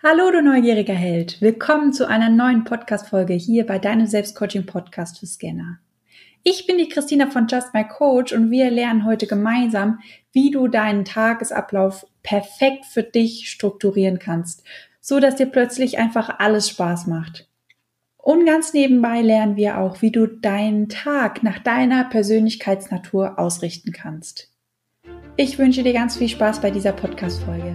Hallo, du neugieriger Held. Willkommen zu einer neuen Podcast-Folge hier bei deinem Selbstcoaching-Podcast für Scanner. Ich bin die Christina von Just My Coach und wir lernen heute gemeinsam, wie du deinen Tagesablauf perfekt für dich strukturieren kannst, so dass dir plötzlich einfach alles Spaß macht. Und ganz nebenbei lernen wir auch, wie du deinen Tag nach deiner Persönlichkeitsnatur ausrichten kannst. Ich wünsche dir ganz viel Spaß bei dieser Podcast-Folge.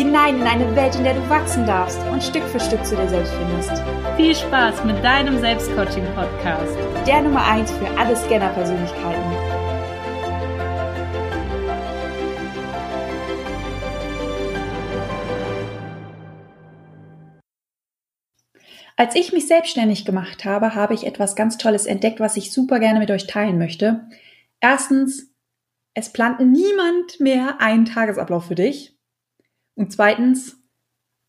hinein in eine Welt, in der du wachsen darfst und Stück für Stück zu dir selbst findest. Viel Spaß mit deinem Selbstcoaching-Podcast. Der Nummer 1 für alle Scanner-Persönlichkeiten. Als ich mich selbstständig gemacht habe, habe ich etwas ganz Tolles entdeckt, was ich super gerne mit euch teilen möchte. Erstens, es plant niemand mehr einen Tagesablauf für dich. Und zweitens,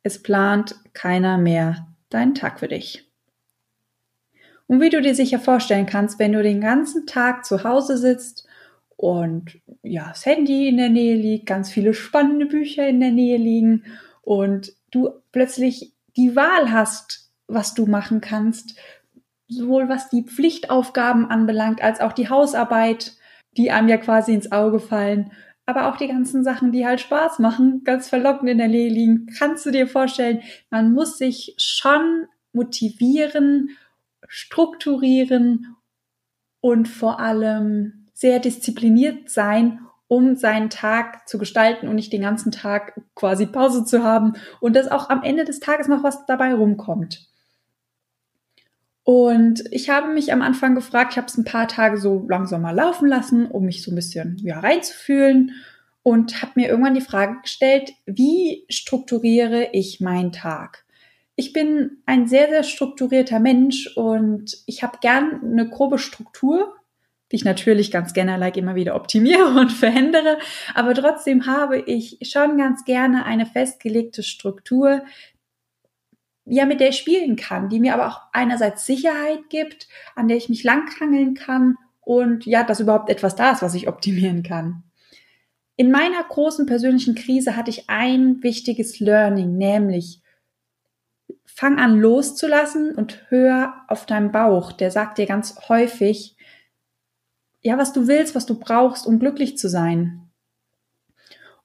es plant keiner mehr deinen Tag für dich. Und wie du dir sicher vorstellen kannst, wenn du den ganzen Tag zu Hause sitzt und ja, das Handy in der Nähe liegt, ganz viele spannende Bücher in der Nähe liegen und du plötzlich die Wahl hast, was du machen kannst, sowohl was die Pflichtaufgaben anbelangt, als auch die Hausarbeit, die einem ja quasi ins Auge fallen, aber auch die ganzen Sachen, die halt Spaß machen, ganz verlockend in der Nähe liegen. Kannst du dir vorstellen, man muss sich schon motivieren, strukturieren und vor allem sehr diszipliniert sein, um seinen Tag zu gestalten und nicht den ganzen Tag quasi Pause zu haben und dass auch am Ende des Tages noch was dabei rumkommt. Und ich habe mich am Anfang gefragt, ich habe es ein paar Tage so langsam mal laufen lassen, um mich so ein bisschen ja, reinzufühlen und habe mir irgendwann die Frage gestellt, wie strukturiere ich meinen Tag? Ich bin ein sehr, sehr strukturierter Mensch und ich habe gern eine grobe Struktur, die ich natürlich ganz gerne like immer wieder optimiere und verändere, aber trotzdem habe ich schon ganz gerne eine festgelegte Struktur, ja, mit der ich spielen kann, die mir aber auch einerseits Sicherheit gibt, an der ich mich langhangeln kann und ja, dass überhaupt etwas da ist, was ich optimieren kann. In meiner großen persönlichen Krise hatte ich ein wichtiges Learning, nämlich fang an loszulassen und hör auf deinen Bauch. Der sagt dir ganz häufig, ja, was du willst, was du brauchst, um glücklich zu sein.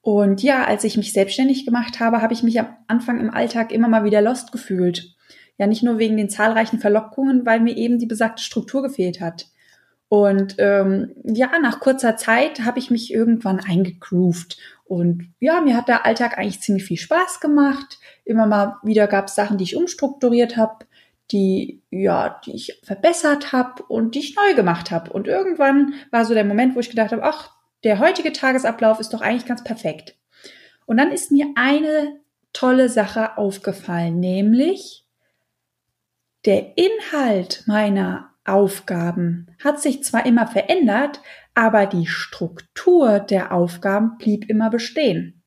Und ja, als ich mich selbstständig gemacht habe, habe ich mich am Anfang im Alltag immer mal wieder lost gefühlt. Ja, nicht nur wegen den zahlreichen Verlockungen, weil mir eben die besagte Struktur gefehlt hat. Und ähm, ja, nach kurzer Zeit habe ich mich irgendwann eingegroovt. Und ja, mir hat der Alltag eigentlich ziemlich viel Spaß gemacht. Immer mal wieder gab es Sachen, die ich umstrukturiert habe, die ja, die ich verbessert habe und die ich neu gemacht habe. Und irgendwann war so der Moment, wo ich gedacht habe, ach, der heutige Tagesablauf ist doch eigentlich ganz perfekt. Und dann ist mir eine tolle Sache aufgefallen, nämlich der Inhalt meiner Aufgaben hat sich zwar immer verändert, aber die Struktur der Aufgaben blieb immer bestehen.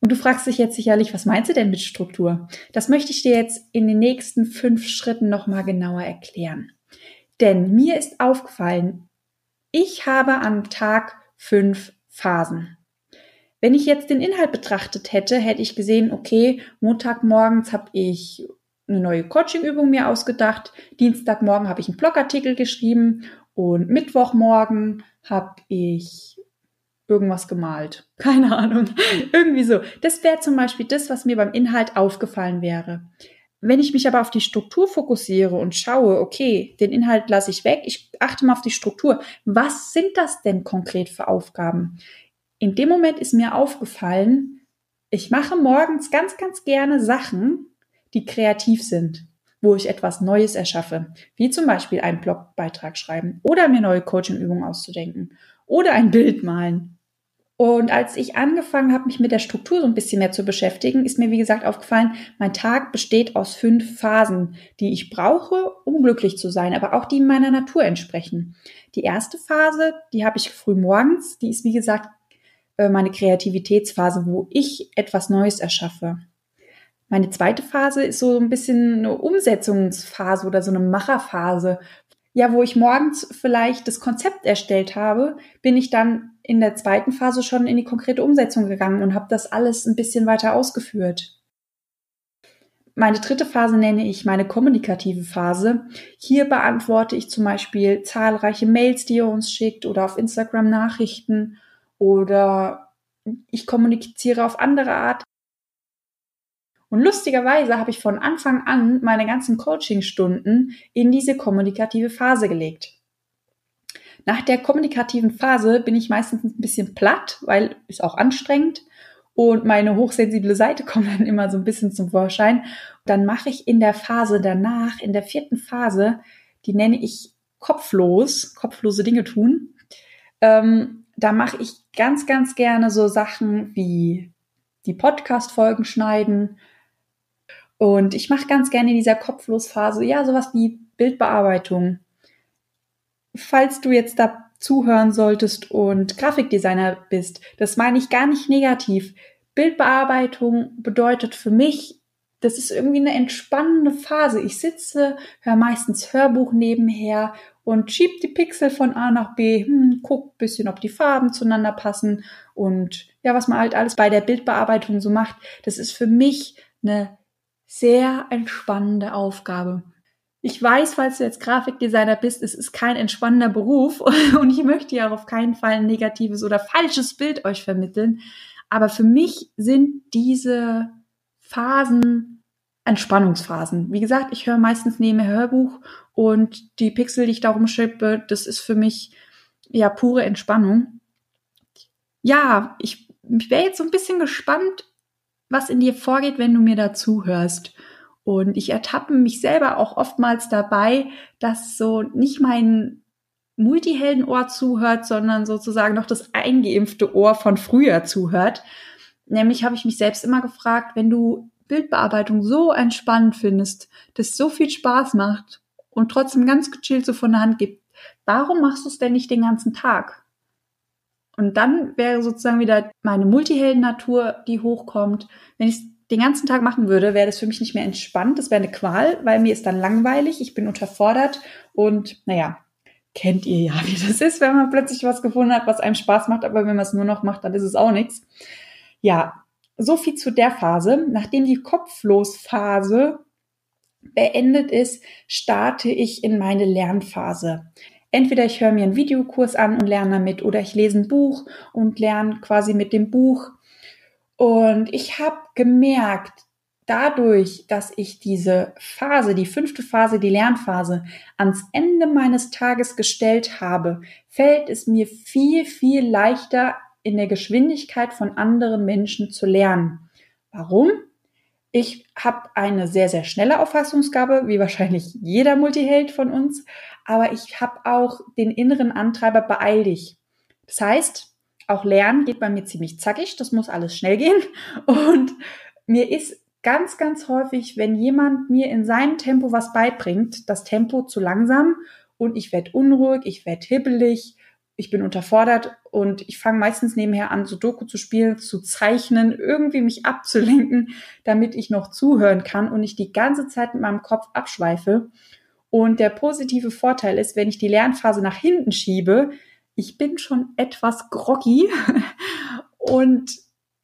Und du fragst dich jetzt sicherlich, was meinst du denn mit Struktur? Das möchte ich dir jetzt in den nächsten fünf Schritten nochmal genauer erklären. Denn mir ist aufgefallen, ich habe am Tag fünf Phasen. Wenn ich jetzt den Inhalt betrachtet hätte, hätte ich gesehen, okay, Montagmorgens habe ich eine neue Coachingübung mir ausgedacht, Dienstagmorgen habe ich einen Blogartikel geschrieben und Mittwochmorgen habe ich irgendwas gemalt. Keine Ahnung. Irgendwie so. Das wäre zum Beispiel das, was mir beim Inhalt aufgefallen wäre. Wenn ich mich aber auf die Struktur fokussiere und schaue, okay, den Inhalt lasse ich weg, ich achte mal auf die Struktur. Was sind das denn konkret für Aufgaben? In dem Moment ist mir aufgefallen, ich mache morgens ganz, ganz gerne Sachen, die kreativ sind, wo ich etwas Neues erschaffe, wie zum Beispiel einen Blogbeitrag schreiben oder mir neue Coachingübungen auszudenken oder ein Bild malen Und als ich angefangen habe, mich mit der Struktur so ein bisschen mehr zu beschäftigen, ist mir, wie gesagt, aufgefallen, mein Tag besteht aus fünf Phasen, die ich brauche, um glücklich zu sein, aber auch die meiner Natur entsprechen. Die erste Phase, die habe ich früh morgens, die ist, wie gesagt, äh, meine Kreativitätsphase, wo ich etwas Neues erschaffe. Meine zweite Phase ist so ein bisschen eine Umsetzungsphase oder so eine Macherphase, ja, wo ich morgens vielleicht das Konzept erstellt habe, bin ich dann in der zweiten Phase schon in die konkrete Umsetzung gegangen und habe das alles ein bisschen weiter ausgeführt. Meine dritte Phase nenne ich meine kommunikative Phase. Hier beantworte ich zum Beispiel zahlreiche Mails, die ihr uns schickt oder auf Instagram Nachrichten oder ich kommuniziere auf andere Art. Und lustigerweise habe ich von Anfang an meine ganzen Coachingstunden in diese kommunikative Phase gelegt. Nach der kommunikativen Phase bin ich meistens ein bisschen platt, weil ist auch anstrengend und meine hochsensible Seite kommt dann immer so ein bisschen zum Vorschein. Dann mache ich in der Phase danach, in der vierten Phase, die nenne ich kopflos, kopflose Dinge tun. Ähm, da mache ich ganz, ganz gerne so Sachen wie die Podcast-Folgen schneiden, und ich mache ganz gerne in dieser Kopflosphase, ja, sowas wie Bildbearbeitung. Falls du jetzt da zuhören solltest und Grafikdesigner bist, das meine ich gar nicht negativ. Bildbearbeitung bedeutet für mich, das ist irgendwie eine entspannende Phase. Ich sitze, höre meistens Hörbuch nebenher und schieb die Pixel von A nach B, hm, guck bisschen, ob die Farben zueinander passen und ja, was man halt alles bei der Bildbearbeitung so macht. Das ist für mich eine sehr entspannende Aufgabe. Ich weiß, falls du jetzt Grafikdesigner bist, es ist kein entspannender Beruf und ich möchte ja auf keinen Fall ein negatives oder falsches Bild euch vermitteln. Aber für mich sind diese Phasen Entspannungsphasen. Wie gesagt, ich höre meistens neben Hörbuch und die Pixel, die ich darum schippe, das ist für mich ja pure Entspannung. Ja, ich, ich wäre jetzt so ein bisschen gespannt, was in dir vorgeht, wenn du mir dazu hörst. Und ich ertappe mich selber auch oftmals dabei, dass so nicht mein Multiheldenohr zuhört, sondern sozusagen noch das eingeimpfte Ohr von früher zuhört. Nämlich habe ich mich selbst immer gefragt, wenn du Bildbearbeitung so entspannend findest, das so viel Spaß macht und trotzdem ganz gechillt so von der Hand gibt, warum machst du es denn nicht den ganzen Tag? Und dann wäre sozusagen wieder meine Multihelden-Natur, die hochkommt. Wenn ich den ganzen Tag machen würde, wäre das für mich nicht mehr entspannt. Das wäre eine Qual, weil mir ist dann langweilig, ich bin unterfordert und naja, kennt ihr ja, wie das ist, wenn man plötzlich was gefunden hat, was einem Spaß macht, aber wenn man es nur noch macht, dann ist es auch nichts. Ja, so viel zu der Phase. Nachdem die Kopflosphase beendet ist, starte ich in meine Lernphase. Entweder ich höre mir einen Videokurs an und lerne damit oder ich lese ein Buch und lerne quasi mit dem Buch. Und ich habe gemerkt, dadurch, dass ich diese Phase, die fünfte Phase, die Lernphase, ans Ende meines Tages gestellt habe, fällt es mir viel, viel leichter, in der Geschwindigkeit von anderen Menschen zu lernen. Warum? Ich habe eine sehr, sehr schnelle Auffassungsgabe, wie wahrscheinlich jeder Multiheld von uns aber ich habe auch den inneren Antreiber, beeil dich. Das heißt, auch Lernen geht bei mir ziemlich zackig, das muss alles schnell gehen. Und mir ist ganz, ganz häufig, wenn jemand mir in seinem Tempo was beibringt, das Tempo zu langsam und ich werde unruhig, ich werde hibbelig, ich bin unterfordert und ich fange meistens nebenher an, so Doku zu spielen, zu zeichnen, irgendwie mich abzulenken, damit ich noch zuhören kann und nicht die ganze Zeit mit meinem Kopf abschweife. Und der positive Vorteil ist, wenn ich die Lernphase nach hinten schiebe, ich bin schon etwas groggy und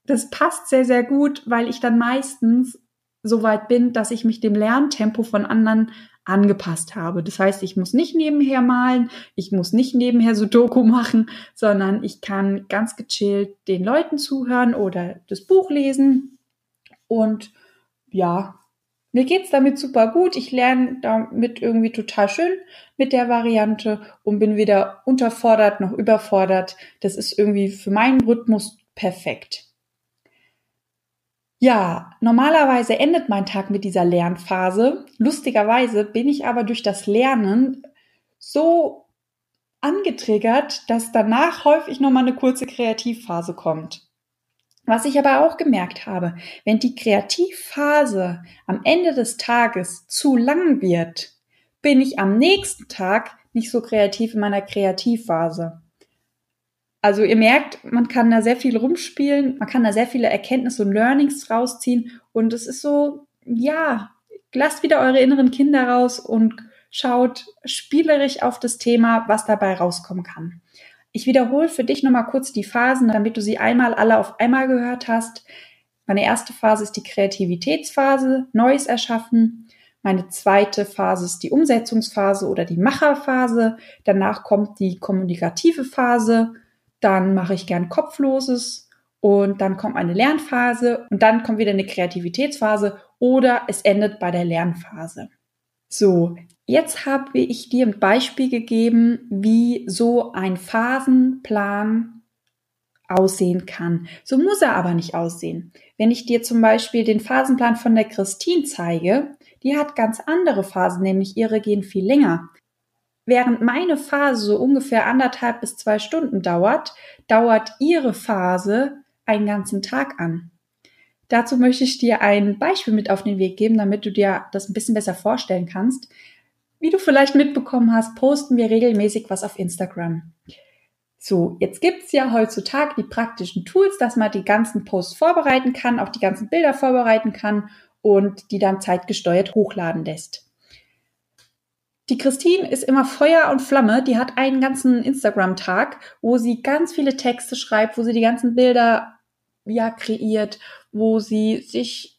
das passt sehr, sehr gut, weil ich dann meistens so weit bin, dass ich mich dem Lerntempo von anderen angepasst habe. Das heißt, ich muss nicht nebenher malen, ich muss nicht nebenher Sudoku machen, sondern ich kann ganz gechillt den Leuten zuhören oder das Buch lesen und ja, mir geht's damit super gut. Ich lerne damit irgendwie total schön mit der Variante und bin weder unterfordert noch überfordert. Das ist irgendwie für meinen Rhythmus perfekt. Ja, normalerweise endet mein Tag mit dieser Lernphase. Lustigerweise bin ich aber durch das Lernen so angetriggert, dass danach häufig nochmal eine kurze Kreativphase kommt. Was ich aber auch gemerkt habe, wenn die Kreativphase am Ende des Tages zu lang wird, bin ich am nächsten Tag nicht so kreativ in meiner Kreativphase. Also ihr merkt, man kann da sehr viel rumspielen, man kann da sehr viele Erkenntnisse und Learnings rausziehen und es ist so, ja, lasst wieder eure inneren Kinder raus und schaut spielerisch auf das Thema, was dabei rauskommen kann. Ich wiederhole für dich nochmal kurz die Phasen, damit du sie einmal alle auf einmal gehört hast. Meine erste Phase ist die Kreativitätsphase, Neues erschaffen. Meine zweite Phase ist die Umsetzungsphase oder die Macherphase. Danach kommt die kommunikative Phase. Dann mache ich gern Kopfloses und dann kommt eine Lernphase und dann kommt wieder eine Kreativitätsphase oder es endet bei der Lernphase. So, jetzt habe ich dir ein Beispiel gegeben, wie so ein Phasenplan aussehen kann. So muss er aber nicht aussehen. Wenn ich dir zum Beispiel den Phasenplan von der Christine zeige, die hat ganz andere Phasen, nämlich ihre gehen viel länger. Während meine Phase so ungefähr anderthalb bis zwei Stunden dauert, dauert ihre Phase einen ganzen Tag an. Dazu möchte ich dir ein Beispiel mit auf den Weg geben, damit du dir das ein bisschen besser vorstellen kannst. Wie du vielleicht mitbekommen hast, posten wir regelmäßig was auf Instagram. So, jetzt gibt's ja heutzutage die praktischen Tools, dass man die ganzen Posts vorbereiten kann, auch die ganzen Bilder vorbereiten kann und die dann zeitgesteuert hochladen lässt. Die Christine ist immer Feuer und Flamme. Die hat einen ganzen Instagram-Tag, wo sie ganz viele Texte schreibt, wo sie die ganzen Bilder ja kreiert, wo sie sich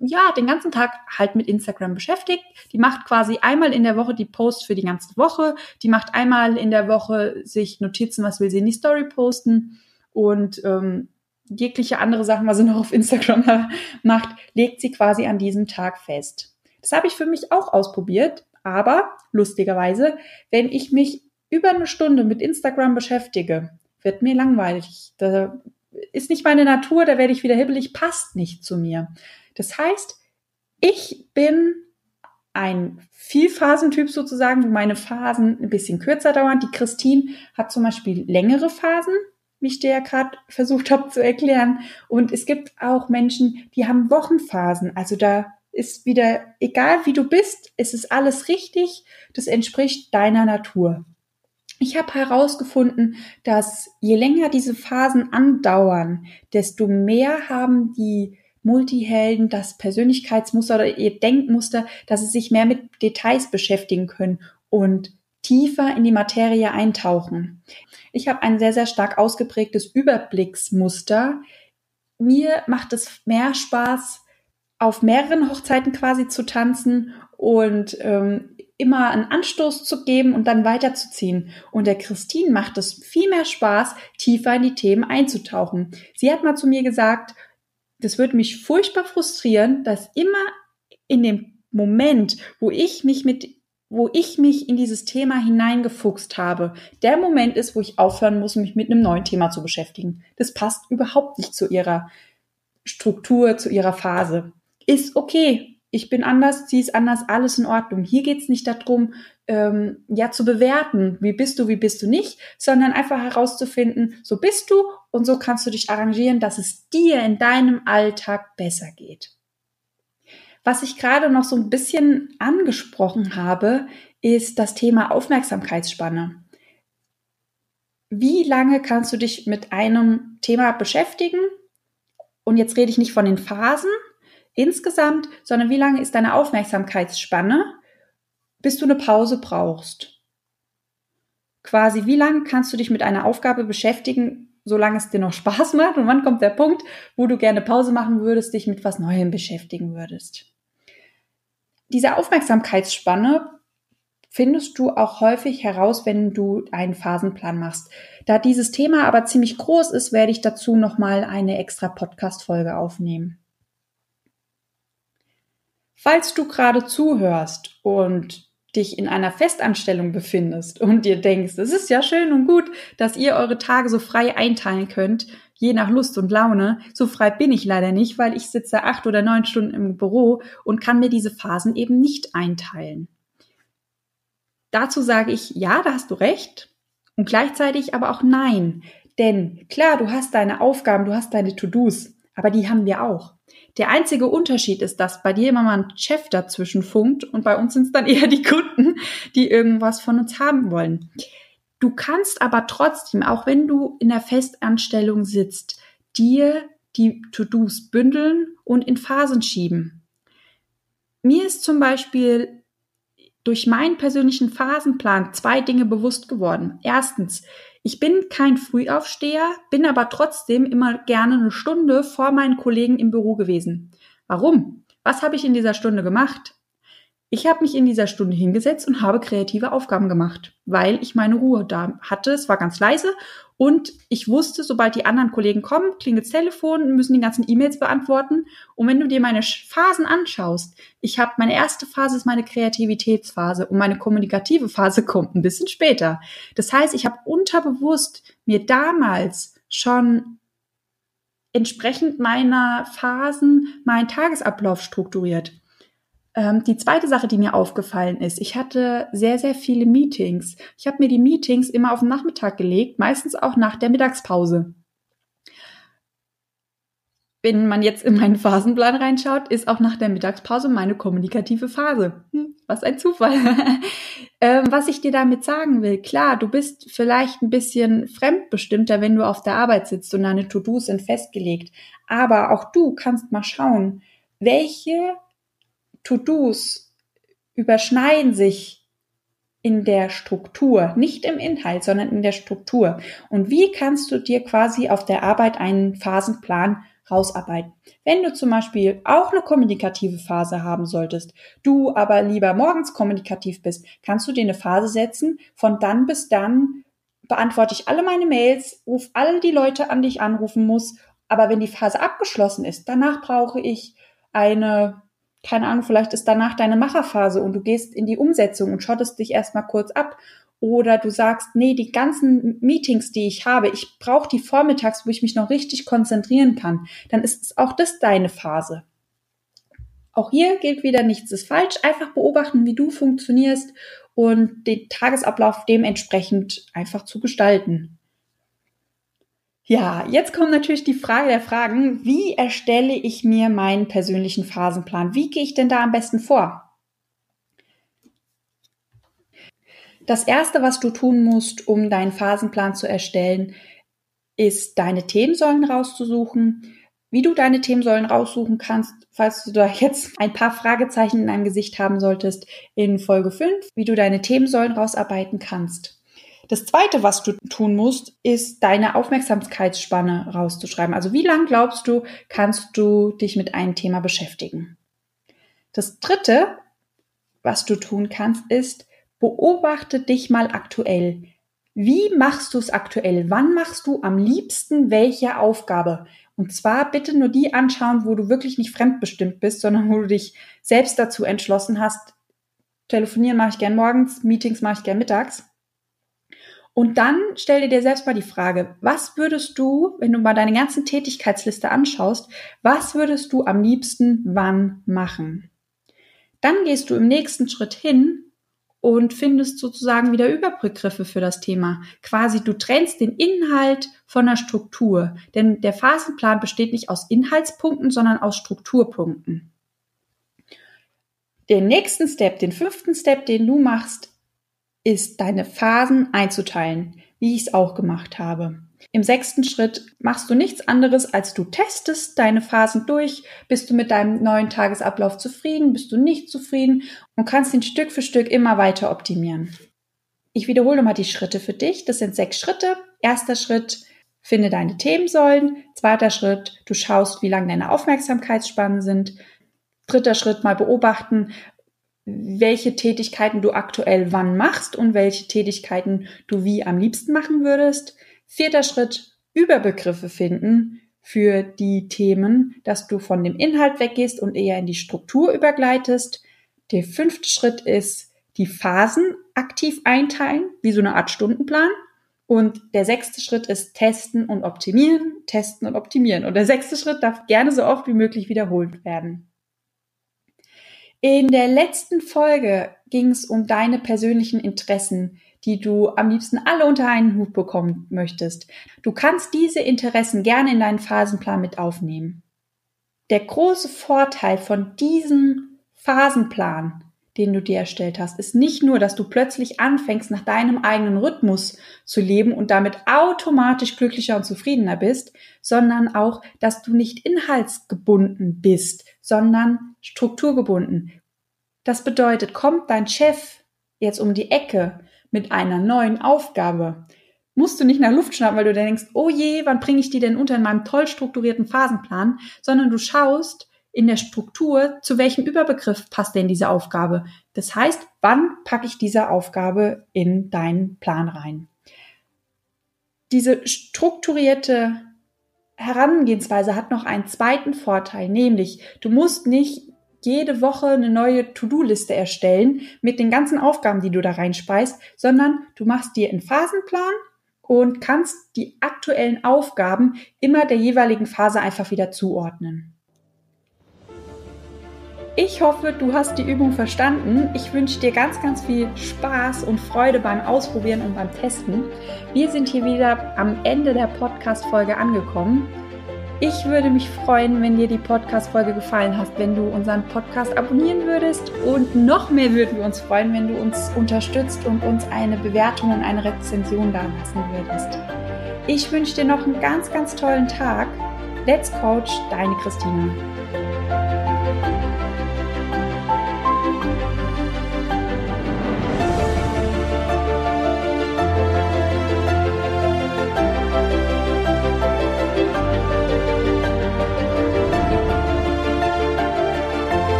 ja den ganzen Tag halt mit Instagram beschäftigt. Die macht quasi einmal in der Woche die Posts für die ganze Woche. Die macht einmal in der Woche sich Notizen, was will sie in die Story posten und ähm, jegliche andere Sachen, was sie noch auf Instagram macht, legt sie quasi an diesem Tag fest. Das habe ich für mich auch ausprobiert, aber lustigerweise, wenn ich mich über eine Stunde mit Instagram beschäftige, wird mir langweilig. Da ist nicht meine Natur, da werde ich wieder hibbelig, passt nicht zu mir. Das heißt, ich bin ein Vielphasentyp sozusagen, wo meine Phasen ein bisschen kürzer dauern. Die Christine hat zum Beispiel längere Phasen, wie ich dir ja gerade versucht habe zu erklären. Und es gibt auch Menschen, die haben Wochenphasen. Also da ist wieder, egal wie du bist, es ist alles richtig. Das entspricht deiner Natur. Ich habe herausgefunden, dass je länger diese Phasen andauern, desto mehr haben die Multihelden das Persönlichkeitsmuster oder ihr Denkmuster, dass sie sich mehr mit Details beschäftigen können und tiefer in die Materie eintauchen. Ich habe ein sehr, sehr stark ausgeprägtes Überblicksmuster. Mir macht es mehr Spaß, auf mehreren Hochzeiten quasi zu tanzen und ähm, immer einen Anstoß zu geben und dann weiterzuziehen. Und der Christine macht es viel mehr Spaß, tiefer in die Themen einzutauchen. Sie hat mal zu mir gesagt, das würde mich furchtbar frustrieren, dass immer in dem Moment, wo ich mich mit wo ich mich in dieses Thema hineingefuchst habe, der Moment ist, wo ich aufhören muss, mich mit einem neuen Thema zu beschäftigen. Das passt überhaupt nicht zu ihrer Struktur, zu ihrer Phase. Ist okay, ich bin anders, sie ist anders, alles in Ordnung. Hier geht es nicht darum, ähm, ja zu bewerten, wie bist du, wie bist du nicht, sondern einfach herauszufinden, so bist du und so kannst du dich arrangieren, dass es dir in deinem Alltag besser geht. Was ich gerade noch so ein bisschen angesprochen habe, ist das Thema Aufmerksamkeitsspanne. Wie lange kannst du dich mit einem Thema beschäftigen? Und jetzt rede ich nicht von den Phasen, insgesamt, sondern wie lange ist deine Aufmerksamkeitsspanne, bis du eine Pause brauchst. Quasi, wie lange kannst du dich mit einer Aufgabe beschäftigen, solange es dir noch Spaß macht und wann kommt der Punkt, wo du gerne Pause machen würdest, dich mit was Neuem beschäftigen würdest. Diese Aufmerksamkeitsspanne findest du auch häufig heraus, wenn du einen Phasenplan machst. Da dieses Thema aber ziemlich groß ist, werde ich dazu nochmal eine extra Podcast-Folge aufnehmen. Falls du gerade zuhörst und dich in einer Festanstellung befindest und dir denkst, es ist ja schön und gut, dass ihr eure Tage so frei einteilen könnt, je nach Lust und Laune. So frei bin ich leider nicht, weil ich sitze acht oder neun Stunden im Büro und kann mir diese Phasen eben nicht einteilen. Dazu sage ich, ja, da hast du recht. und gleichzeitig aber auch nein. Denn klar, du hast deine Aufgaben, du hast deine To-Dos, aber die haben wir auch. Der einzige Unterschied ist, dass bei dir immer mal ein Chef dazwischen funkt und bei uns sind es dann eher die Kunden, die irgendwas von uns haben wollen. Du kannst aber trotzdem, auch wenn du in der Festanstellung sitzt, dir die To-Dos bündeln und in Phasen schieben. Mir ist zum Beispiel durch meinen persönlichen Phasenplan zwei Dinge bewusst geworden. Erstens, ich bin kein Frühaufsteher, bin aber trotzdem immer gerne eine Stunde vor meinen Kollegen im Büro gewesen. Warum? Was habe ich in dieser Stunde gemacht? Ich habe mich in dieser Stunde hingesetzt und habe kreative Aufgaben gemacht, weil ich meine Ruhe da hatte. Es war ganz leise und ich wusste, sobald die anderen Kollegen kommen, klingelt das Telefon, müssen die ganzen E-Mails beantworten. Und wenn du dir meine Phasen anschaust, ich habe meine erste Phase ist meine Kreativitätsphase und meine kommunikative Phase kommt ein bisschen später. Das heißt, ich habe unterbewusst mir damals schon entsprechend meiner Phasen meinen Tagesablauf strukturiert. Ähm, die zweite Sache, die mir aufgefallen ist, ich hatte sehr, sehr viele Meetings. Ich habe mir die Meetings immer auf den Nachmittag gelegt, meistens auch nach der Mittagspause. Wenn man jetzt in meinen Phasenplan reinschaut, ist auch nach der Mittagspause meine kommunikative Phase. Hm, was ein Zufall. ähm, was ich dir damit sagen will, klar, du bist vielleicht ein bisschen fremdbestimmter, wenn du auf der Arbeit sitzt und deine To-Dos sind festgelegt. Aber auch du kannst mal schauen, welche To-Dos überschneiden sich in der Struktur, nicht im Inhalt, sondern in der Struktur. Und wie kannst du dir quasi auf der Arbeit einen Phasenplan rausarbeiten? Wenn du zum Beispiel auch eine kommunikative Phase haben solltest, du aber lieber morgens kommunikativ bist, kannst du dir eine Phase setzen, von dann bis dann beantworte ich alle meine Mails, ruf alle die Leute an, die ich anrufen muss. Aber wenn die Phase abgeschlossen ist, danach brauche ich eine keine Ahnung, vielleicht ist danach deine Macherphase und du gehst in die Umsetzung und schottest dich erstmal kurz ab. Oder du sagst, nee, die ganzen Meetings, die ich habe, ich brauche die vormittags, wo ich mich noch richtig konzentrieren kann. Dann ist auch das deine Phase. Auch hier gilt wieder, nichts ist falsch. Einfach beobachten, wie du funktionierst und den Tagesablauf dementsprechend einfach zu gestalten. Ja, jetzt kommt natürlich die Frage der Fragen, wie erstelle ich mir meinen persönlichen Phasenplan? Wie gehe ich denn da am besten vor? Das Erste, was du tun musst, um deinen Phasenplan zu erstellen, ist deine Themensäulen rauszusuchen. Wie du deine Themensäulen raussuchen kannst, falls du da jetzt ein paar Fragezeichen in deinem Gesicht haben solltest, in Folge 5, wie du deine Themensäulen rausarbeiten kannst. Das zweite, was du tun musst, ist deine Aufmerksamkeitsspanne rauszuschreiben. Also wie lang glaubst du, kannst du dich mit einem Thema beschäftigen? Das dritte, was du tun kannst, ist, beobachte dich mal aktuell. Wie machst du es aktuell? Wann machst du am liebsten welche Aufgabe? Und zwar bitte nur die anschauen, wo du wirklich nicht fremdbestimmt bist, sondern wo du dich selbst dazu entschlossen hast, telefonieren mache ich gern morgens, Meetings mache ich gern mittags. Und dann stell dir dir selbst mal die Frage, was würdest du, wenn du mal deine ganzen Tätigkeitsliste anschaust, was würdest du am liebsten wann machen? Dann gehst du im nächsten Schritt hin und findest sozusagen wieder Überbegriffe für das Thema. Quasi du trennst den Inhalt von der Struktur, denn der Phasenplan besteht nicht aus Inhaltspunkten, sondern aus Strukturpunkten. Den nächsten Step, den fünften Step, den du machst, ist, deine Phasen einzuteilen, wie ich es auch gemacht habe. Im sechsten Schritt machst du nichts anderes, als du testest deine Phasen durch. Bist du mit deinem neuen Tagesablauf zufrieden? Bist du nicht zufrieden? Und kannst ihn Stück für Stück immer weiter optimieren. Ich wiederhole mal die Schritte für dich. Das sind sechs Schritte. Erster Schritt, finde deine Themensäulen. Zweiter Schritt, du schaust, wie lang deine Aufmerksamkeitsspannen sind. Dritter Schritt, mal beobachten, welche Tätigkeiten du aktuell wann machst und welche Tätigkeiten du wie am liebsten machen würdest. Vierter Schritt, Überbegriffe finden für die Themen, dass du von dem Inhalt weggehst und eher in die Struktur übergleitest. Der fünfte Schritt ist, die Phasen aktiv einteilen, wie so eine Art Stundenplan. Und der sechste Schritt ist testen und optimieren, testen und optimieren. Und der sechste Schritt darf gerne so oft wie möglich wiederholt werden. In der letzten Folge ging es um deine persönlichen Interessen, die du am liebsten alle unter einen Hut bekommen möchtest. Du kannst diese Interessen gerne in deinen Phasenplan mit aufnehmen. Der große Vorteil von diesem Phasenplan den du dir erstellt hast, ist nicht nur, dass du plötzlich anfängst, nach deinem eigenen Rhythmus zu leben und damit automatisch glücklicher und zufriedener bist, sondern auch, dass du nicht inhaltsgebunden bist, sondern strukturgebunden. Das bedeutet, kommt dein Chef jetzt um die Ecke mit einer neuen Aufgabe, musst du nicht nach Luft schnappen, weil du denkst, oh je, wann bringe ich die denn unter in meinem toll strukturierten Phasenplan, sondern du schaust, in der Struktur, zu welchem Überbegriff passt denn diese Aufgabe. Das heißt, wann packe ich diese Aufgabe in deinen Plan rein? Diese strukturierte Herangehensweise hat noch einen zweiten Vorteil, nämlich du musst nicht jede Woche eine neue To-Do-Liste erstellen mit den ganzen Aufgaben, die du da reinspeist, sondern du machst dir einen Phasenplan und kannst die aktuellen Aufgaben immer der jeweiligen Phase einfach wieder zuordnen. Ich hoffe, du hast die Übung verstanden. Ich wünsche dir ganz, ganz viel Spaß und Freude beim Ausprobieren und beim Testen. Wir sind hier wieder am Ende der Podcast-Folge angekommen. Ich würde mich freuen, wenn dir die Podcast-Folge gefallen hat, wenn du unseren Podcast abonnieren würdest. Und noch mehr würden wir uns freuen, wenn du uns unterstützt und uns eine Bewertung und eine Rezension da lassen würdest. Ich wünsche dir noch einen ganz, ganz tollen Tag. Let's Coach, deine Christina.